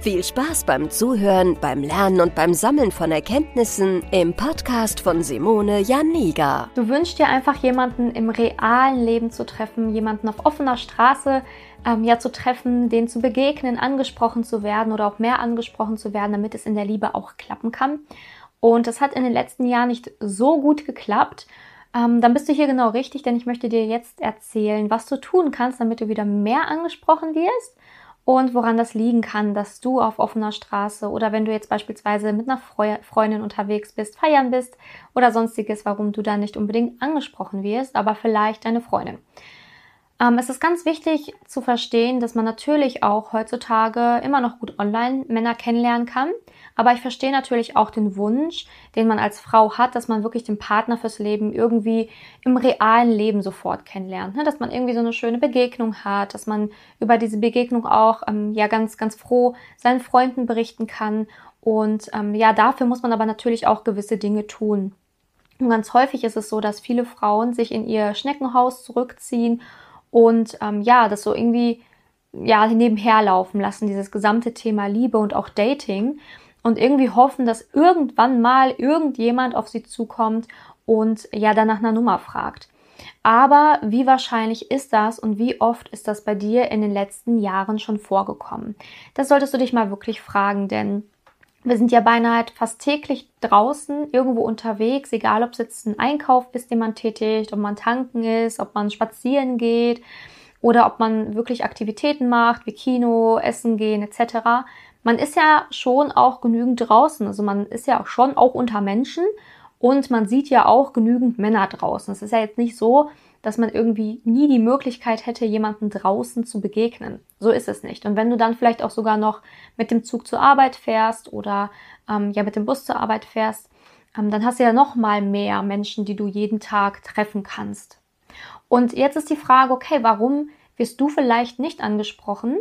Viel Spaß beim Zuhören, beim Lernen und beim Sammeln von Erkenntnissen im Podcast von Simone Janiga. Du wünschst dir einfach jemanden im realen Leben zu treffen, jemanden auf offener Straße ähm, ja zu treffen, den zu begegnen, angesprochen zu werden oder auch mehr angesprochen zu werden, damit es in der Liebe auch klappen kann. Und das hat in den letzten Jahren nicht so gut geklappt. Ähm, dann bist du hier genau richtig, denn ich möchte dir jetzt erzählen, was du tun kannst, damit du wieder mehr angesprochen wirst und woran das liegen kann, dass du auf offener Straße oder wenn du jetzt beispielsweise mit einer Freundin unterwegs bist, feiern bist oder sonstiges, warum du da nicht unbedingt angesprochen wirst, aber vielleicht deine Freundin. Ähm, es ist ganz wichtig zu verstehen, dass man natürlich auch heutzutage immer noch gut online Männer kennenlernen kann. Aber ich verstehe natürlich auch den Wunsch, den man als Frau hat, dass man wirklich den Partner fürs Leben irgendwie im realen Leben sofort kennenlernt. Ne? Dass man irgendwie so eine schöne Begegnung hat, dass man über diese Begegnung auch ähm, ja ganz, ganz froh seinen Freunden berichten kann. Und ähm, ja, dafür muss man aber natürlich auch gewisse Dinge tun. Und ganz häufig ist es so, dass viele Frauen sich in ihr Schneckenhaus zurückziehen und ähm, ja, das so irgendwie ja nebenher laufen lassen, dieses gesamte Thema Liebe und auch Dating und irgendwie hoffen, dass irgendwann mal irgendjemand auf sie zukommt und ja dann nach einer Nummer fragt. Aber wie wahrscheinlich ist das und wie oft ist das bei dir in den letzten Jahren schon vorgekommen? Das solltest du dich mal wirklich fragen, denn wir sind ja beinahe fast täglich draußen, irgendwo unterwegs, egal ob es jetzt ein Einkauf ist, den man tätigt, ob man tanken ist, ob man spazieren geht oder ob man wirklich Aktivitäten macht, wie Kino, Essen gehen etc. Man ist ja schon auch genügend draußen, also man ist ja auch schon auch unter Menschen und man sieht ja auch genügend Männer draußen. Es ist ja jetzt nicht so, dass man irgendwie nie die Möglichkeit hätte, jemanden draußen zu begegnen. So ist es nicht. Und wenn du dann vielleicht auch sogar noch mit dem Zug zur Arbeit fährst oder ähm, ja mit dem Bus zur Arbeit fährst, ähm, dann hast du ja noch mal mehr Menschen, die du jeden Tag treffen kannst. Und jetzt ist die Frage, okay, warum wirst du vielleicht nicht angesprochen?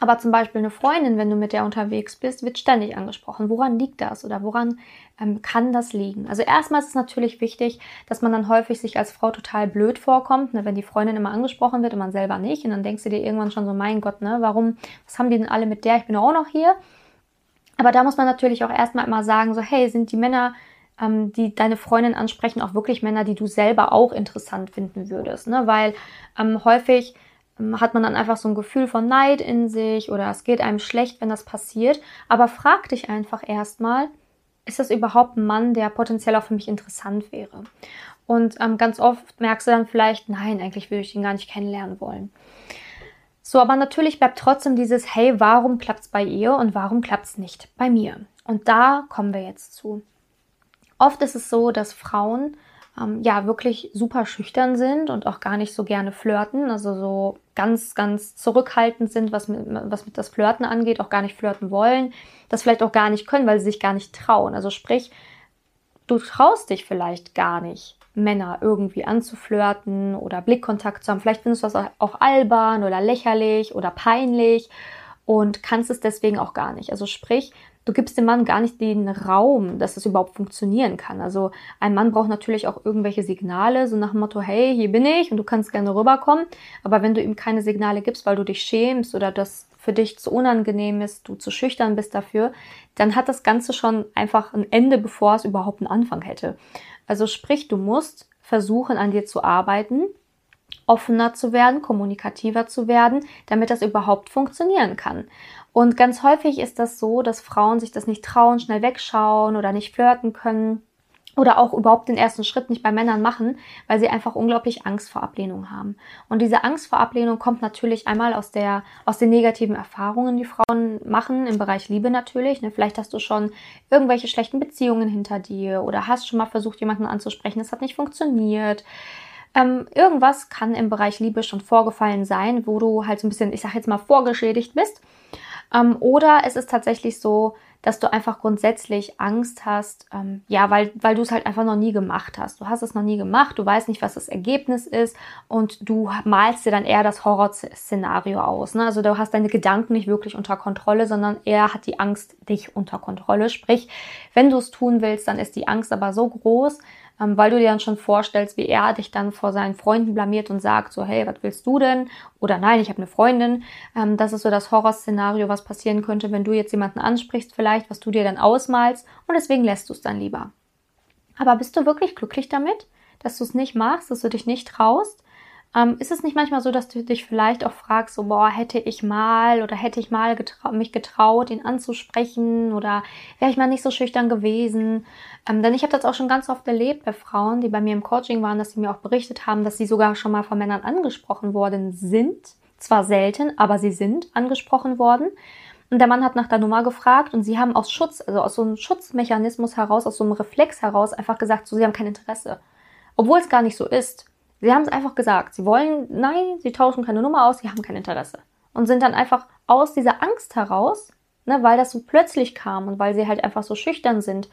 Aber zum Beispiel eine Freundin, wenn du mit der unterwegs bist, wird ständig angesprochen. Woran liegt das oder woran ähm, kann das liegen? Also erstmal ist es natürlich wichtig, dass man dann häufig sich als Frau total blöd vorkommt, ne, wenn die Freundin immer angesprochen wird und man selber nicht. Und dann denkst du dir irgendwann schon so, mein Gott, ne, warum, was haben die denn alle mit der? Ich bin auch noch hier. Aber da muss man natürlich auch erstmal immer sagen, so, hey, sind die Männer, ähm, die deine Freundin ansprechen, auch wirklich Männer, die du selber auch interessant finden würdest. Ne? Weil ähm, häufig hat man dann einfach so ein Gefühl von Neid in sich oder es geht einem schlecht, wenn das passiert. Aber frag dich einfach erstmal, ist das überhaupt ein Mann, der potenziell auch für mich interessant wäre? Und ähm, ganz oft merkst du dann vielleicht, nein, eigentlich würde ich ihn gar nicht kennenlernen wollen. So, aber natürlich bleibt trotzdem dieses, hey, warum klappt es bei ihr und warum klappt es nicht bei mir? Und da kommen wir jetzt zu. Oft ist es so, dass Frauen ähm, ja wirklich super schüchtern sind und auch gar nicht so gerne flirten, also so ganz, ganz zurückhaltend sind, was mit, was mit das Flirten angeht, auch gar nicht flirten wollen, das vielleicht auch gar nicht können, weil sie sich gar nicht trauen. Also sprich, du traust dich vielleicht gar nicht, Männer irgendwie anzuflirten oder Blickkontakt zu haben. Vielleicht findest du das auch albern oder lächerlich oder peinlich und kannst es deswegen auch gar nicht. Also sprich, du gibst dem Mann gar nicht den Raum, dass es überhaupt funktionieren kann. Also ein Mann braucht natürlich auch irgendwelche Signale, so nach dem Motto, hey, hier bin ich und du kannst gerne rüberkommen. Aber wenn du ihm keine Signale gibst, weil du dich schämst oder das für dich zu unangenehm ist, du zu schüchtern bist dafür, dann hat das Ganze schon einfach ein Ende, bevor es überhaupt einen Anfang hätte. Also sprich, du musst versuchen, an dir zu arbeiten, offener zu werden, kommunikativer zu werden, damit das überhaupt funktionieren kann. Und ganz häufig ist das so, dass Frauen sich das nicht trauen, schnell wegschauen oder nicht flirten können oder auch überhaupt den ersten Schritt nicht bei Männern machen, weil sie einfach unglaublich Angst vor Ablehnung haben. Und diese Angst vor Ablehnung kommt natürlich einmal aus der aus den negativen Erfahrungen, die Frauen machen im Bereich Liebe natürlich. Ne? Vielleicht hast du schon irgendwelche schlechten Beziehungen hinter dir oder hast schon mal versucht, jemanden anzusprechen, es hat nicht funktioniert. Ähm, irgendwas kann im Bereich Liebe schon vorgefallen sein, wo du halt so ein bisschen, ich sag jetzt mal, vorgeschädigt bist. Ähm, oder es ist tatsächlich so, dass du einfach grundsätzlich Angst hast, ähm, ja, weil, weil du es halt einfach noch nie gemacht hast. Du hast es noch nie gemacht, du weißt nicht, was das Ergebnis ist und du malst dir dann eher das Horrorszenario aus. Ne? Also du hast deine Gedanken nicht wirklich unter Kontrolle, sondern er hat die Angst dich unter Kontrolle. Sprich, wenn du es tun willst, dann ist die Angst aber so groß, ähm, weil du dir dann schon vorstellst, wie er dich dann vor seinen Freunden blamiert und sagt so, hey, was willst du denn? Oder nein, ich habe eine Freundin. Ähm, das ist so das Horrorszenario, was passieren könnte, wenn du jetzt jemanden ansprichst vielleicht, was du dir dann ausmalst und deswegen lässt du es dann lieber. Aber bist du wirklich glücklich damit, dass du es nicht machst, dass du dich nicht traust? Ähm, ist es nicht manchmal so, dass du dich vielleicht auch fragst, so, boah, hätte ich mal oder hätte ich mal getrau mich getraut, ihn anzusprechen oder wäre ich mal nicht so schüchtern gewesen? Ähm, denn ich habe das auch schon ganz oft erlebt bei Frauen, die bei mir im Coaching waren, dass sie mir auch berichtet haben, dass sie sogar schon mal von Männern angesprochen worden sind. Zwar selten, aber sie sind angesprochen worden. Und der Mann hat nach der Nummer gefragt und sie haben aus Schutz, also aus so einem Schutzmechanismus heraus, aus so einem Reflex heraus einfach gesagt, so, sie haben kein Interesse. Obwohl es gar nicht so ist. Sie haben es einfach gesagt. Sie wollen, nein, sie tauschen keine Nummer aus, sie haben kein Interesse. Und sind dann einfach aus dieser Angst heraus, ne, weil das so plötzlich kam und weil sie halt einfach so schüchtern sind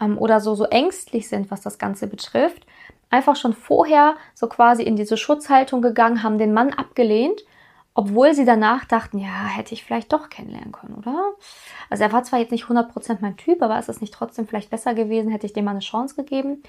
ähm, oder so, so ängstlich sind, was das Ganze betrifft, einfach schon vorher so quasi in diese Schutzhaltung gegangen, haben den Mann abgelehnt obwohl sie danach dachten, ja, hätte ich vielleicht doch kennenlernen können, oder? Also er war zwar jetzt nicht 100% mein Typ, aber ist es nicht trotzdem vielleicht besser gewesen, hätte ich dem mal eine Chance gegeben?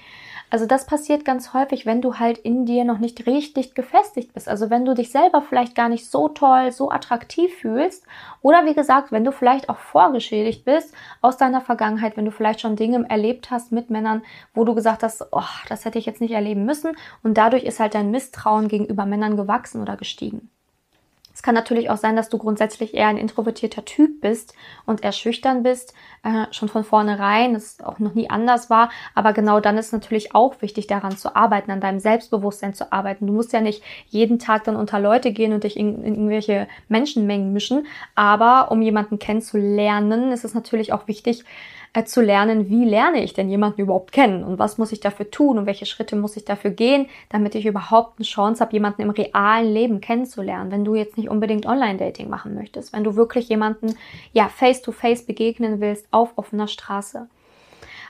Also das passiert ganz häufig, wenn du halt in dir noch nicht richtig gefestigt bist. Also wenn du dich selber vielleicht gar nicht so toll, so attraktiv fühlst oder wie gesagt, wenn du vielleicht auch vorgeschädigt bist aus deiner Vergangenheit, wenn du vielleicht schon Dinge erlebt hast mit Männern, wo du gesagt hast, oh, das hätte ich jetzt nicht erleben müssen und dadurch ist halt dein Misstrauen gegenüber Männern gewachsen oder gestiegen. Es kann natürlich auch sein, dass du grundsätzlich eher ein introvertierter Typ bist und eher schüchtern bist, äh, schon von vornherein, das auch noch nie anders war. Aber genau dann ist natürlich auch wichtig, daran zu arbeiten, an deinem Selbstbewusstsein zu arbeiten. Du musst ja nicht jeden Tag dann unter Leute gehen und dich in, in irgendwelche Menschenmengen mischen. Aber um jemanden kennenzulernen, ist es natürlich auch wichtig, äh, zu lernen, wie lerne ich denn jemanden überhaupt kennen und was muss ich dafür tun und welche Schritte muss ich dafür gehen, damit ich überhaupt eine Chance habe, jemanden im realen Leben kennenzulernen, wenn du jetzt nicht unbedingt Online-Dating machen möchtest, wenn du wirklich jemanden ja face-to-face -face begegnen willst auf offener Straße.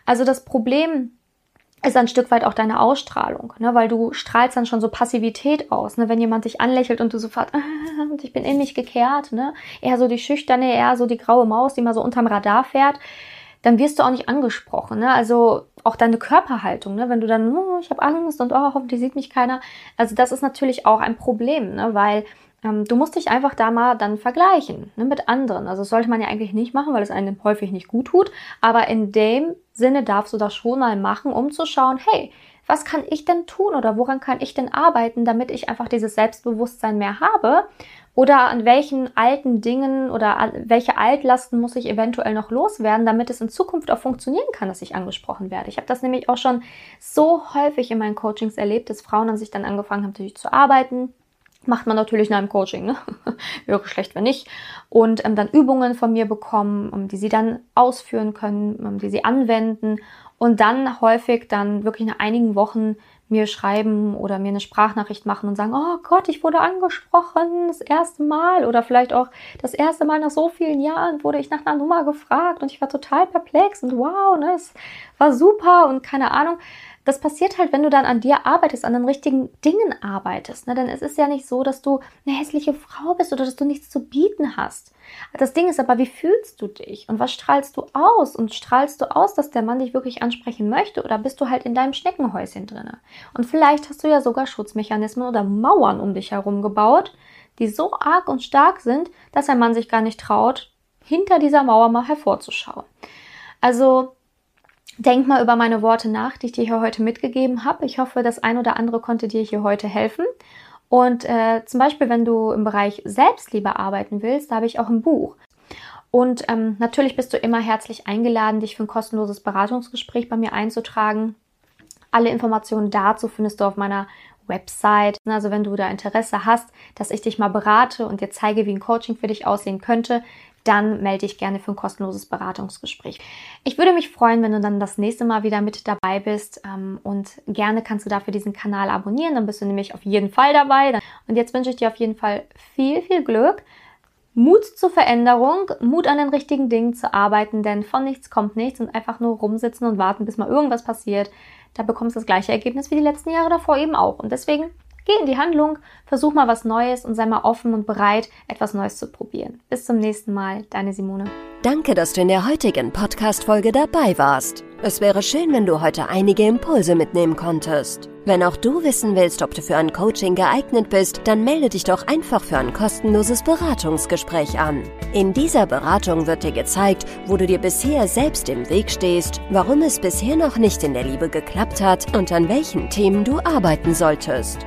Also das Problem ist ein Stück weit auch deine Ausstrahlung, ne? weil du strahlst dann schon so Passivität aus. Ne? Wenn jemand dich anlächelt und du sofort, und ich bin in mich gekehrt, ne? eher so die schüchterne, eher so die graue Maus, die mal so unterm Radar fährt, dann wirst du auch nicht angesprochen. Ne? Also auch deine Körperhaltung, ne? wenn du dann, oh, ich habe Angst und oh, hoffentlich sieht mich keiner. Also das ist natürlich auch ein Problem, ne? weil ähm, du musst dich einfach da mal dann vergleichen ne? mit anderen. Also das sollte man ja eigentlich nicht machen, weil es einem häufig nicht gut tut. Aber in dem Sinne darfst du das schon mal machen, um zu schauen, hey, was kann ich denn tun oder woran kann ich denn arbeiten, damit ich einfach dieses Selbstbewusstsein mehr habe oder an welchen alten Dingen oder welche Altlasten muss ich eventuell noch loswerden, damit es in Zukunft auch funktionieren kann, dass ich angesprochen werde. Ich habe das nämlich auch schon so häufig in meinen Coachings erlebt, dass Frauen an sich dann angefangen haben, natürlich zu arbeiten. Macht man natürlich nach einem Coaching, ne? Wäre schlecht, wenn nicht. Und ähm, dann Übungen von mir bekommen, um, die sie dann ausführen können, um, die sie anwenden. Und dann häufig dann wirklich nach einigen Wochen mir schreiben oder mir eine Sprachnachricht machen und sagen, oh Gott, ich wurde angesprochen, das erste Mal. Oder vielleicht auch das erste Mal nach so vielen Jahren wurde ich nach einer Nummer gefragt und ich war total perplex und wow, ne, es war super und keine Ahnung das passiert halt, wenn du dann an dir arbeitest, an den richtigen Dingen arbeitest. Ne? Denn es ist ja nicht so, dass du eine hässliche Frau bist oder dass du nichts zu bieten hast. Das Ding ist aber, wie fühlst du dich und was strahlst du aus? Und strahlst du aus, dass der Mann dich wirklich ansprechen möchte oder bist du halt in deinem Schneckenhäuschen drinne? Und vielleicht hast du ja sogar Schutzmechanismen oder Mauern um dich herum gebaut, die so arg und stark sind, dass ein Mann sich gar nicht traut, hinter dieser Mauer mal hervorzuschauen. Also Denk mal über meine Worte nach, die ich dir hier heute mitgegeben habe. Ich hoffe, das ein oder andere konnte dir hier heute helfen. Und äh, zum Beispiel, wenn du im Bereich Selbstliebe arbeiten willst, da habe ich auch ein Buch. Und ähm, natürlich bist du immer herzlich eingeladen, dich für ein kostenloses Beratungsgespräch bei mir einzutragen. Alle Informationen dazu findest du auf meiner Website. Also wenn du da Interesse hast, dass ich dich mal berate und dir zeige, wie ein Coaching für dich aussehen könnte, dann melde dich gerne für ein kostenloses Beratungsgespräch. Ich würde mich freuen, wenn du dann das nächste Mal wieder mit dabei bist ähm, und gerne kannst du dafür diesen Kanal abonnieren, dann bist du nämlich auf jeden Fall dabei. Und jetzt wünsche ich dir auf jeden Fall viel, viel Glück Mut zur Veränderung, Mut an den richtigen Dingen zu arbeiten, denn von nichts kommt nichts und einfach nur rumsitzen und warten, bis mal irgendwas passiert. Da bekommst du das gleiche Ergebnis wie die letzten Jahre davor eben auch. Und deswegen geh in die Handlung, versuch mal was Neues und sei mal offen und bereit, etwas Neues zu probieren. Bis zum nächsten Mal, deine Simone. Danke, dass du in der heutigen Podcast-Folge dabei warst. Es wäre schön, wenn du heute einige Impulse mitnehmen konntest. Wenn auch du wissen willst, ob du für ein Coaching geeignet bist, dann melde dich doch einfach für ein kostenloses Beratungsgespräch an. In dieser Beratung wird dir gezeigt, wo du dir bisher selbst im Weg stehst, warum es bisher noch nicht in der Liebe geklappt hat und an welchen Themen du arbeiten solltest.